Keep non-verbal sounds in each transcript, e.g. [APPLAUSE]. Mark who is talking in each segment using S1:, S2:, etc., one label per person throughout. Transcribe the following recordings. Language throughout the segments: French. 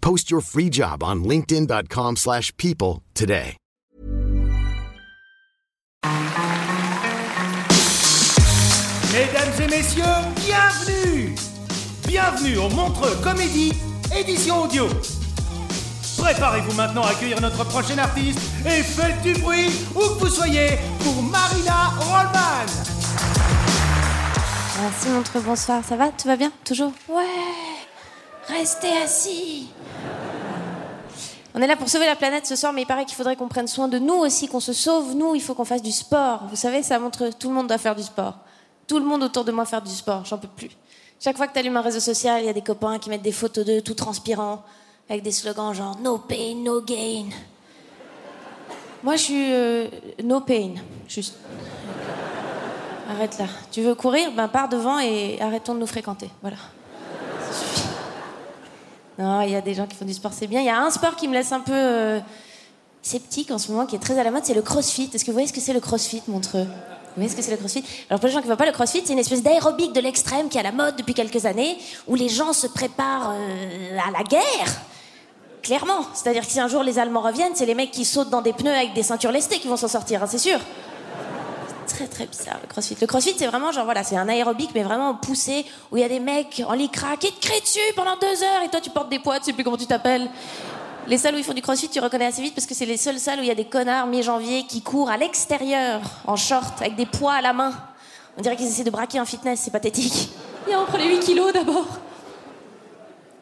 S1: Post your free job on linkedin.com/people slash people today.
S2: Mesdames et messieurs, bienvenue Bienvenue au Montreux Comédie, édition audio. Préparez-vous maintenant à accueillir notre prochain artiste et faites du bruit où que vous soyez pour Marina Rollman.
S3: Merci Montreux, bonsoir, ça va? Tout va bien? Toujours? Ouais Restez assis On est là pour sauver la planète ce soir, mais il paraît qu'il faudrait qu'on prenne soin de nous aussi, qu'on se sauve, nous, il faut qu'on fasse du sport. Vous savez, ça montre tout le monde doit faire du sport. Tout le monde autour de moi faire du sport, j'en peux plus. Chaque fois que tu allumes un réseau social, il y a des copains qui mettent des photos d'eux tout transpirants, avec des slogans genre No pain, no gain. Moi, je suis euh, no pain, juste. Arrête là. Tu veux courir? Ben pars devant et arrêtons de nous fréquenter. Voilà. Non, il y a des gens qui font du sport, c'est bien. Il y a un sport qui me laisse un peu euh, sceptique en ce moment, qui est très à la mode, c'est le crossfit. Est-ce que vous voyez ce que c'est le crossfit, Montreux? Vous voyez ce que c'est le crossfit? Alors pour les gens qui ne voient pas le crossfit, c'est une espèce d'aérobic de l'extrême qui est à la mode depuis quelques années, où les gens se préparent euh, à la guerre. Clairement. C'est-à-dire que si un jour les Allemands reviennent, c'est les mecs qui sautent dans des pneus avec des ceintures lestées qui vont s'en sortir, hein, c'est sûr très très bizarre le crossfit. Le crossfit c'est vraiment genre voilà, c'est un aérobic mais vraiment poussé où il y a des mecs en lycra qui te crient dessus pendant deux heures et toi tu portes des poids, tu sais plus comment tu t'appelles. Les salles où ils font du crossfit, tu reconnais assez vite parce que c'est les seules salles où il y a des connards mi-janvier qui courent à l'extérieur en short avec des poids à la main. On dirait qu'ils essaient de braquer un fitness, c'est pathétique. Et on prend les 8 kilos d'abord.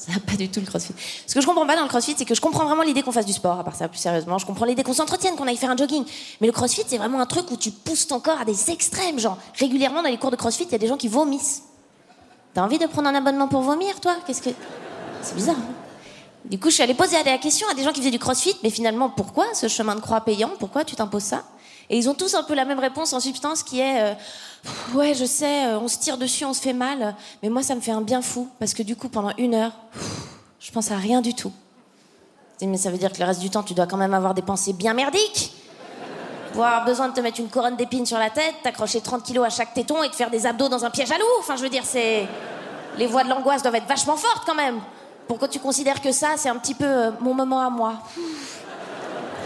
S3: Ça n'a pas du tout le crossfit. Ce que je comprends pas dans le crossfit, c'est que je comprends vraiment l'idée qu'on fasse du sport, à part ça, plus sérieusement. Je comprends l'idée qu'on s'entretienne, qu'on aille faire un jogging. Mais le crossfit, c'est vraiment un truc où tu pousses ton corps à des extrêmes. Genre, régulièrement, dans les cours de crossfit, il y a des gens qui vomissent. T'as envie de prendre un abonnement pour vomir, toi? Qu'est-ce que. C'est bizarre. hein? Du coup, je suis allée poser la question à des gens qui faisaient du crossfit, mais finalement, pourquoi ce chemin de croix payant? Pourquoi tu t'imposes ça? Et ils ont tous un peu la même réponse en substance qui est euh, Ouais, je sais, euh, on se tire dessus, on se fait mal, mais moi, ça me fait un bien fou, parce que du coup, pendant une heure, je pense à rien du tout. Mais ça veut dire que le reste du temps, tu dois quand même avoir des pensées bien merdiques pour avoir besoin de te mettre une couronne d'épines sur la tête, t'accrocher 30 kilos à chaque téton et de faire des abdos dans un piège à loup. Enfin, je veux dire, c'est. Les voix de l'angoisse doivent être vachement fortes quand même. Pour que tu considères que ça, c'est un petit peu euh, mon moment à moi.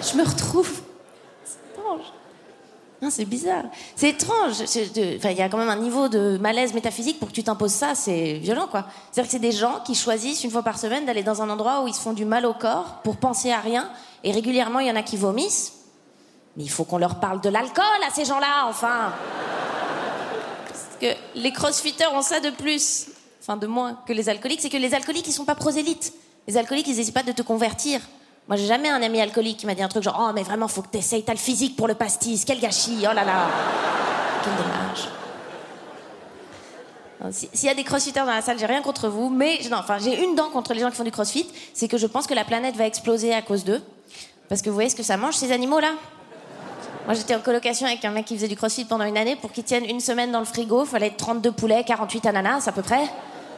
S3: Je me retrouve. C'est c'est bizarre. C'est étrange. Il y a quand même un niveau de malaise métaphysique pour que tu t'imposes ça. C'est violent, quoi. C'est-à-dire que c'est des gens qui choisissent une fois par semaine d'aller dans un endroit où ils se font du mal au corps pour penser à rien. Et régulièrement, il y en a qui vomissent. Mais il faut qu'on leur parle de l'alcool à ces gens-là, enfin. Parce que les crossfitters ont ça de plus, enfin de moins que les alcooliques, c'est que les alcooliques, ils sont pas prosélytes. Les alcooliques, ils n'hésitent pas de te convertir. Moi, j'ai jamais un ami alcoolique qui m'a dit un truc genre Oh, mais vraiment, faut que t'essayes, t'as le physique pour le pastis, quel gâchis, oh là là. Quel dommage. S'il y a des crossfitters dans la salle, j'ai rien contre vous, mais non, enfin, j'ai une dent contre les gens qui font du crossfit, c'est que je pense que la planète va exploser à cause d'eux. Parce que vous voyez ce que ça mange, ces animaux-là moi, j'étais en colocation avec un mec qui faisait du crossfit pendant une année. Pour qu'il tienne une semaine dans le frigo, fallait 32 poulets, 48 ananas à peu près.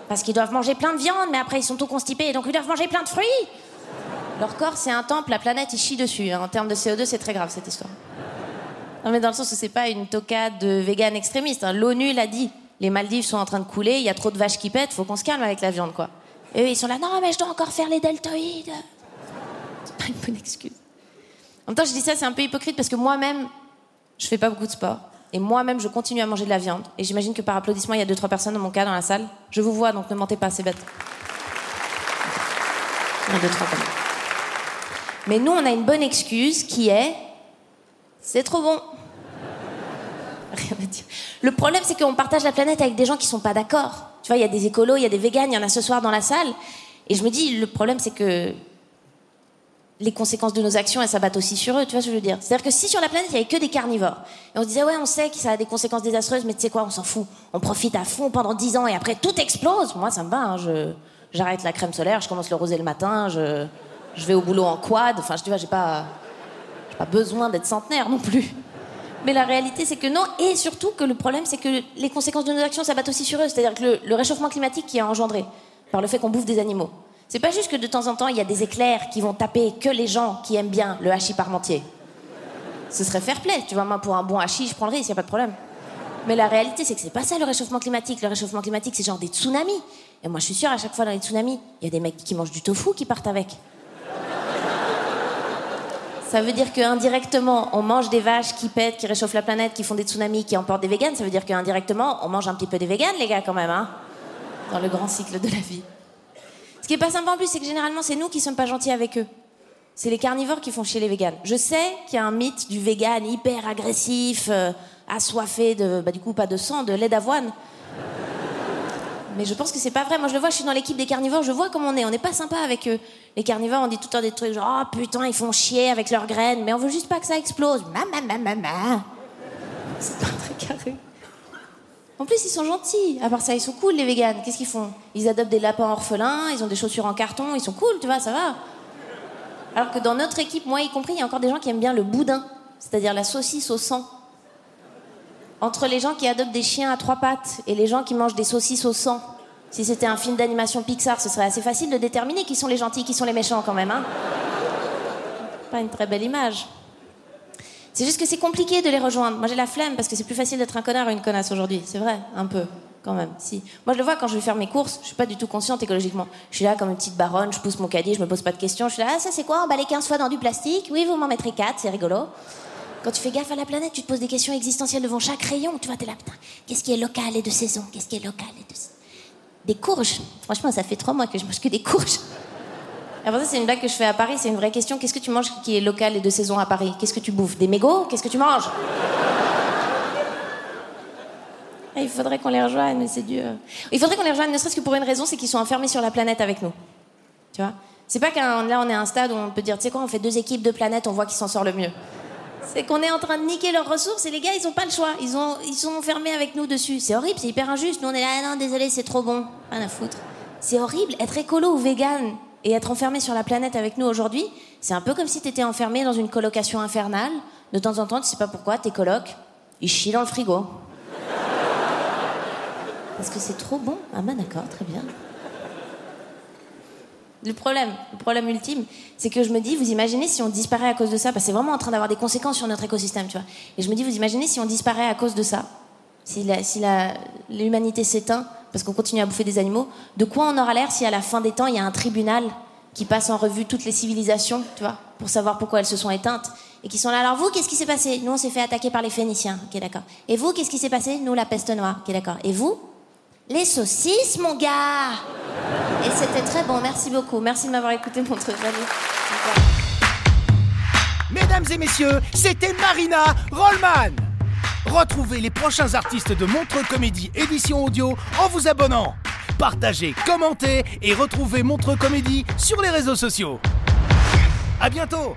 S3: Parce qu'ils doivent manger plein de viande, mais après ils sont tout constipés, donc ils doivent manger plein de fruits. Leur corps, c'est un temple, la planète, ils chient dessus. hein. En termes de CO2, c'est très grave cette histoire. Non, mais dans le sens où c'est pas une tocade de vegan extrémiste. hein. L'ONU l'a dit. Les Maldives sont en train de couler, il y a trop de vaches qui pètent, faut qu'on se calme avec la viande, quoi. Et eux, ils sont là, non, mais je dois encore faire les deltoïdes. C'est pas une bonne excuse. En même temps, je dis ça, c'est un peu hypocrite parce que moi-même, je fais pas beaucoup de sport. Et moi-même, je continue à manger de la viande. Et j'imagine que par applaudissement, il y a deux, trois personnes dans mon cas dans la salle. Je vous vois, donc ne mentez pas, c'est bête. Il deux, trois même. Mais nous, on a une bonne excuse qui est c'est trop bon. Rien à dire. Le problème, c'est qu'on partage la planète avec des gens qui sont pas d'accord. Tu vois, il y a des écolos, il y a des véganes, il y en a ce soir dans la salle. Et je me dis, le problème, c'est que les conséquences de nos actions, elles s'abattent aussi sur eux. Tu vois ce que je veux dire? C'est-à-dire que si sur la planète, il y avait que des carnivores, et on se disait, ouais, on sait que ça a des conséquences désastreuses, mais tu sais quoi, on s'en fout. On profite à fond pendant 10 ans et après tout explose. Moi, ça me va. hein, j'arrête la crème solaire, je commence le rosé le matin, je, je vais au boulot en quad. Enfin, tu vois, j'ai pas, besoin d'être centenaire non plus. Mais la réalité, c'est que non. Et surtout que le problème, c'est que les conséquences de nos actions s'abattent aussi sur eux. C'est-à-dire que le, réchauffement climatique qui est engendré par le fait qu'on bouffe des animaux. C'est pas juste que de temps en temps, il y a des éclairs qui vont taper que les gens qui aiment bien le hachis parmentier. Ce serait fair play. Tu vois, moi, pour un bon hachis, je prends le risque, y a pas de problème. Mais la réalité, c'est que c'est pas ça le réchauffement climatique. Le réchauffement climatique, c'est genre des tsunamis. Et moi, je suis sûre, à chaque fois dans les tsunamis, il y a des mecs qui mangent du tofu qui partent avec. Ça veut dire qu'indirectement, on mange des vaches qui pètent, qui réchauffent la planète, qui font des tsunamis, qui emportent des véganes. Ça veut dire qu'indirectement, on mange un petit peu des véganes, les gars, quand même, hein Dans le grand cycle de la vie. Ce qui est pas sympa en plus, c'est que généralement, c'est nous qui sommes pas gentils avec eux. C'est les carnivores qui font chier les véganes. Je sais qu'il y a un mythe du vegan hyper agressif, euh, assoiffé de, bah, du coup, pas de sang, de lait d'avoine. Mais je pense que c'est pas vrai. Moi, je le vois, je suis dans l'équipe des carnivores, je vois comment on est. On n'est pas sympa avec eux. Les carnivores, on dit tout le temps des trucs genre, oh putain, ils font chier avec leurs graines, mais on veut juste pas que ça explose. Maman, maman. C'est pas très carré. En plus, ils sont gentils. À part ça, ils sont cool, les véganes. Qu'est-ce qu'ils font? Ils adoptent des lapins orphelins, ils ont des chaussures en carton, ils sont cool, tu vois, ça va. Alors que dans notre équipe, moi y compris, il y a encore des gens qui aiment bien le boudin, c'est-à-dire la saucisse au sang. Entre les gens qui adoptent des chiens à trois pattes et les gens qui mangent des saucisses au sang, si c'était un film d'animation Pixar, ce serait assez facile de déterminer qui sont les gentils, qui sont les méchants quand même. Hein Pas une très belle image. C'est juste que c'est compliqué de les rejoindre. Moi j'ai la flemme parce que c'est plus facile d'être un connard ou une connasse aujourd'hui. C'est vrai, un peu, quand même. Si. Moi je le vois quand je vais faire mes courses, je suis pas du tout consciente écologiquement. Je suis là comme une petite baronne, je pousse mon caddie, je me pose pas de questions. Je suis là, ah, ça c'est quoi? Emballer 15 fois dans du plastique? Oui, vous m'en mettrez 4, c'est rigolo. Quand tu fais gaffe à la planète, tu te poses des questions existentielles devant chaque rayon. Tu vois, t'es là, putain, qu'est-ce qui est local et de saison? Qu'est-ce qui est local et de saison? Des courges. Franchement, ça fait trois mois que je mange que des courges. [LAUGHS] Alors ça, c'est une blague que je fais à Paris, c'est une vraie question. Qu'est-ce que tu manges qui est local et de saison à Paris? Qu'est-ce que tu bouffes? Des mégots? Qu'est-ce que tu manges? Ah, Il faudrait qu'on les rejoigne, mais c'est dur. Il faudrait qu'on les rejoigne, ne serait-ce que pour une raison, c'est qu'ils sont enfermés sur la planète avec nous. Tu vois? C'est pas qu'un là, on est à un stade où on peut dire, tu sais quoi, on fait deux équipes, deux planètes, on voit qui s'en sort le mieux. C'est qu'on est en train de niquer leurs ressources et les gars, ils ont pas le choix. Ils, ont, ils sont enfermés avec nous dessus. C'est horrible, c'est hyper injuste. Nous, on est là, ah non, désolé, c'est trop bon. Rien à foutre. C'est horrible. Être écolo ou vegan et être enfermé sur la planète avec nous aujourd'hui, c'est un peu comme si t'étais enfermé dans une colocation infernale. De temps en temps, tu sais pas pourquoi, tes colocs, ils chient dans le frigo. Parce que c'est trop bon. Ah bah d'accord, très bien. Le problème, le problème ultime, c'est que je me dis, vous imaginez si on disparaît à cause de ça, parce que c'est vraiment en train d'avoir des conséquences sur notre écosystème, tu vois. Et je me dis, vous imaginez si on disparaît à cause de ça, si la- si la- l'humanité s'éteint parce qu'on continue à bouffer des animaux, de quoi on aura l'air si à la fin des temps, il y a un tribunal qui passe en revue toutes les civilisations, tu vois, pour savoir pourquoi elles se sont éteintes, et qui sont là, alors vous, qu'est-ce qui s'est passé? Nous, on s'est fait attaquer par les Phéniciens, ok, d'accord. Et vous, qu'est-ce qui s'est passé? Nous, la peste noire, ok, d'accord. Et vous? Les saucisses, mon gars Et c'était très bon, merci beaucoup. Merci de m'avoir écouté, mon truc.
S2: Mesdames et messieurs, c'était Marina Rollman. Retrouvez les prochains artistes de Montreux Comédie édition audio en vous abonnant. Partagez, commentez et retrouvez Montreux Comédie sur les réseaux sociaux. À bientôt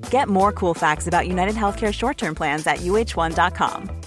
S4: Get more cool facts about United Healthcare short term plans at uh1.com.